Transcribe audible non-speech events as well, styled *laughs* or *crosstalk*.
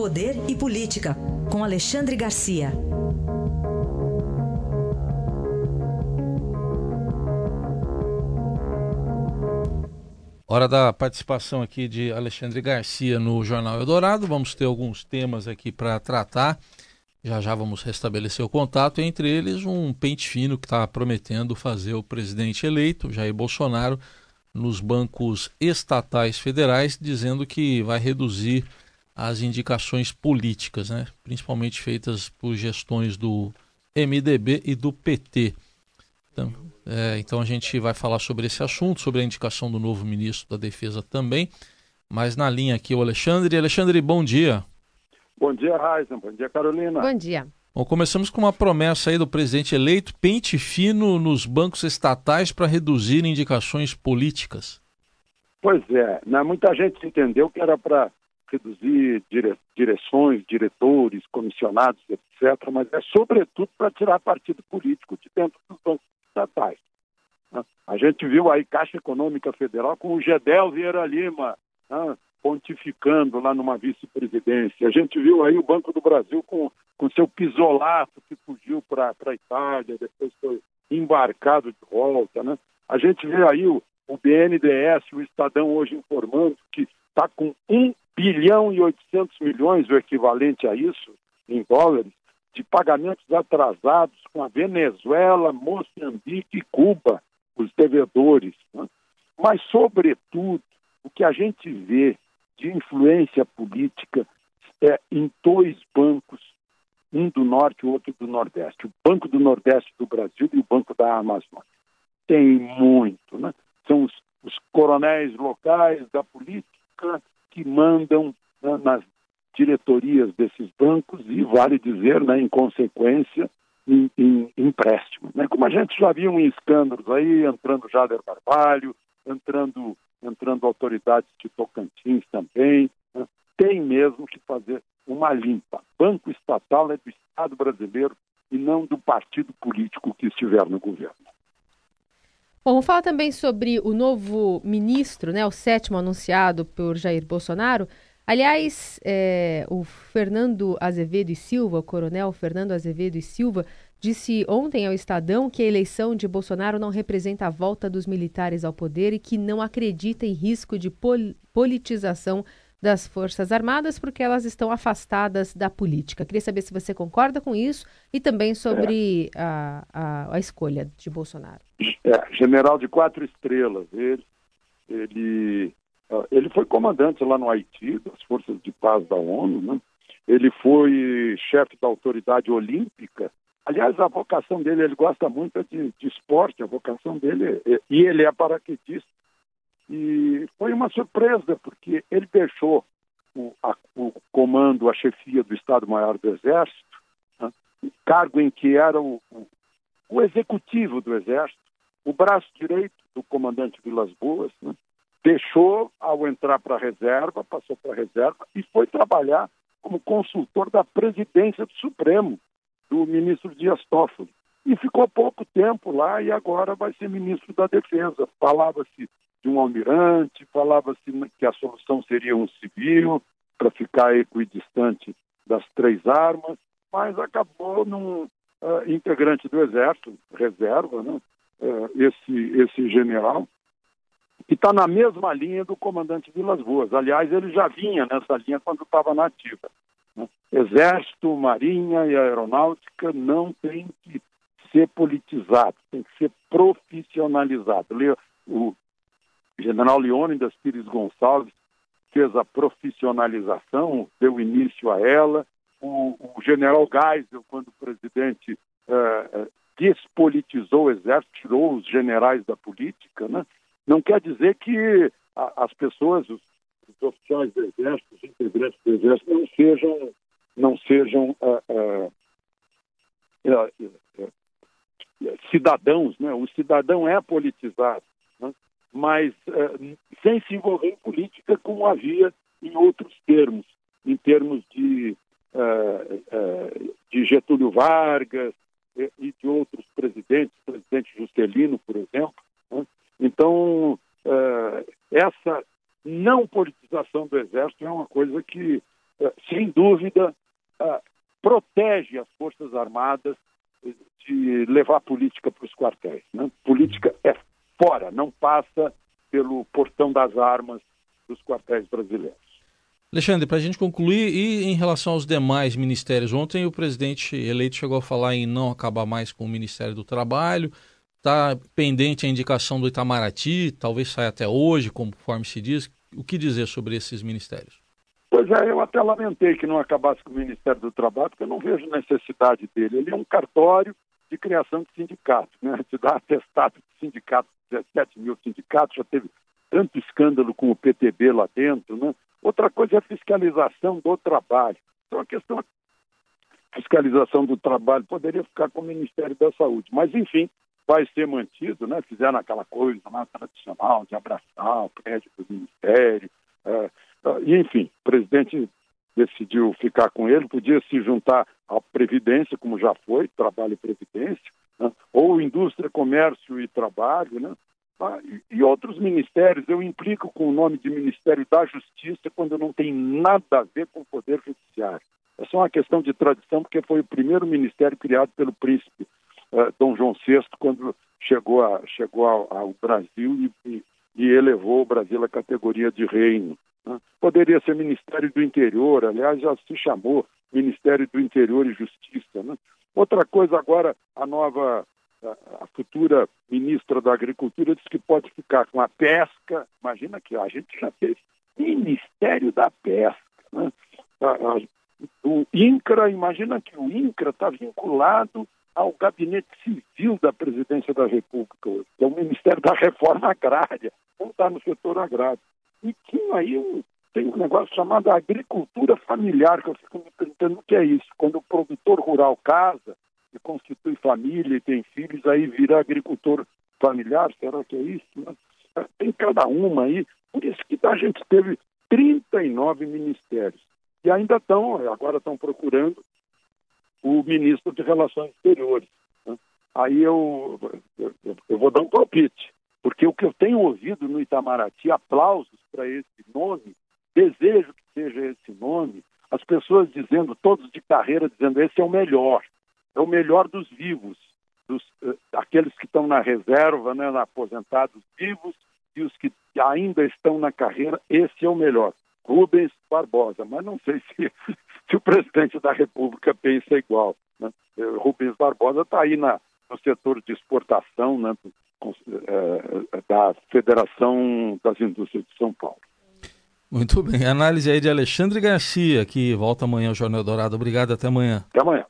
Poder e Política, com Alexandre Garcia. Hora da participação aqui de Alexandre Garcia no Jornal Eldorado. Vamos ter alguns temas aqui para tratar. Já já vamos restabelecer o contato. Entre eles, um pente fino que está prometendo fazer o presidente eleito, Jair Bolsonaro, nos bancos estatais federais, dizendo que vai reduzir as indicações políticas, né? principalmente feitas por gestões do MDB e do PT. Então, é, então a gente vai falar sobre esse assunto, sobre a indicação do novo ministro da Defesa também. Mas na linha aqui o Alexandre. Alexandre, bom dia. Bom dia, Raíssa. Bom dia, Carolina. Bom dia. Bom, começamos com uma promessa aí do presidente eleito, pente fino nos bancos estatais para reduzir indicações políticas. Pois é, né? muita gente entendeu que era para reduzir dire... direções, diretores, comissionados, etc., mas é sobretudo para tirar partido político de dentro dos bancos estatais. Né? A gente viu aí Caixa Econômica Federal com o Gedel Vieira Lima né? pontificando lá numa vice-presidência. A gente viu aí o Banco do Brasil com, com seu pisolato que fugiu para a Itália, depois foi embarcado de volta. Né? A gente vê aí o, o BNDES, o Estadão hoje informando que está com 1 bilhão e 800 milhões, o equivalente a isso, em dólares, de pagamentos atrasados com a Venezuela, Moçambique e Cuba, os devedores. Né? Mas, sobretudo, o que a gente vê de influência política é em dois bancos, um do Norte e outro do Nordeste. O Banco do Nordeste do Brasil e o Banco da Amazônia. Tem muito, né? São os, os coronéis locais da política que mandam né, nas diretorias desses bancos e, vale dizer, né, em consequência, em, em empréstimo. Né? Como a gente já viu em escândalos aí, entrando Jader Barbalho, entrando, entrando autoridades de Tocantins também, né? tem mesmo que fazer uma limpa. Banco estatal é do Estado brasileiro e não do partido político que estiver no governo. Bom, vamos falar também sobre o novo ministro, né, o sétimo anunciado por Jair Bolsonaro. Aliás, é, o Fernando Azevedo e Silva, o coronel Fernando Azevedo e Silva, disse ontem ao Estadão que a eleição de Bolsonaro não representa a volta dos militares ao poder e que não acredita em risco de pol politização das Forças Armadas porque elas estão afastadas da política. Queria saber se você concorda com isso e também sobre é. a, a, a, escolha de Bolsonaro. É, general de quatro estrelas, ele, ele ele foi comandante lá no Haiti, das Forças de Paz da ONU, né? ele foi chefe da autoridade olímpica. Aliás, a vocação dele, ele gosta muito de, de esporte, a vocação dele, é, e ele é paraquedista. E foi uma surpresa, porque ele deixou o, a, o comando, a chefia do Estado-Maior do Exército, né? cargo em que era o, o, o executivo do Exército, o braço direito do comandante Vilas Boas, né? deixou ao entrar para a reserva, passou para a reserva e foi trabalhar como consultor da presidência do Supremo, do ministro Dias Toffoli. E ficou pouco tempo lá e agora vai ser ministro da Defesa. Falava-se de um almirante, falava-se que a solução seria um civil para ficar equidistante das três armas, mas acabou num uh, integrante do Exército, reserva, né? Uh, esse, esse general, que está na mesma linha do comandante Vilas Boas. Aliás, ele já vinha nessa linha quando estava na ativa. Né? Exército, Marinha e Aeronáutica não tem que ser politizado, tem que ser profissionalizado. O general Leônidas Pires Gonçalves fez a profissionalização, deu início a ela. O, o general Geisel, quando presidente uh, despolitizou o exército, tirou os generais da política, né? Não quer dizer que a, as pessoas, os, os, oficiais do Exército, os integrantes do Exército, não sejam, não sejam uh, uh, cidadãos. Né? O cidadão é politizado, né? Mas sem se envolver em política como havia em outros termos, em termos de, de Getúlio Vargas e de outros presidentes, o presidente Juscelino, por exemplo, então, uh, essa não politização do Exército é uma coisa que sem dúvida, uh, protege as Forças Armadas de levar política para os quartéis. Né? Política é fora, não passa pelo portão das armas dos quartéis brasileiros. Alexandre, para a gente concluir, e em relação aos demais ministérios, ontem o presidente eleito chegou a falar em não acabar mais com o Ministério do Trabalho, está pendente a indicação do Itamaraty, talvez saia até hoje, conforme se diz. O que dizer sobre esses ministérios? Pois é, eu até lamentei que não acabasse com o Ministério do Trabalho, porque eu não vejo necessidade dele. Ele é um cartório de criação de sindicatos, né? Te dá atestado de sindicato, 17 mil sindicatos, já teve tanto escândalo com o PTB lá dentro, né? Outra coisa é a fiscalização do trabalho. Então, a questão da fiscalização do trabalho poderia ficar com o Ministério da Saúde. Mas, enfim, vai ser mantido, né? Fizeram aquela coisa lá tradicional de abraçar o prédio do Ministério. É, é, enfim, o presidente decidiu ficar com ele, podia se juntar à Previdência, como já foi, Trabalho e Previdência, né? ou Indústria, Comércio e Trabalho, né? Ah, e outros ministérios, eu implico com o nome de Ministério da Justiça quando não tem nada a ver com o Poder Judiciário. É só uma questão de tradição, porque foi o primeiro ministério criado pelo príncipe uh, Dom João VI, quando chegou, a, chegou ao, ao Brasil e, e, elevou o Brasil à categoria de reino. Né? Poderia ser Ministério do Interior, aliás, já se chamou Ministério do Interior e Justiça. Né? Outra coisa agora, a nova a futura ministra da Agricultura disse que pode ficar com a pesca. Imagina que a gente já teve Ministério da Pesca. Né? O INCRA, imagina que o INCRA está vinculado ao gabinete civil da presidência da República que é o Ministério da Reforma Agrária, não está no setor agrário. E tinha aí um, tem um negócio chamado agricultura familiar, que eu fico me perguntando o que é isso. Quando o produtor rural casa, e constitui família e tem filhos, aí vira agricultor familiar, será que é isso? É, tem cada uma aí, por isso que a gente teve 39 ministérios. E ainda estão, agora estão procurando o ministro de Relações Exteriores. Né? Aí eu, eu, eu vou dar um palpite, porque o que eu tenho ouvido no Itamaraty, aplausos para esse nome, desejo que seja esse nome, as pessoas dizendo, todos de carreira, dizendo esse é o melhor é o melhor dos vivos, dos, uh, aqueles que estão na reserva, né, aposentados vivos e os que ainda estão na carreira, esse é o melhor. Rubens Barbosa, mas não sei *laughs* se, se o presidente da República pensa igual. Né? Eh, Rubens Barbosa está aí na, no setor de exportação né, da Federação das Indústrias de São Paulo. Muito bem. Análise aí de Alexandre Garcia, que volta amanhã ao Jornal Dourado. Obrigado, até amanhã. Até amanhã.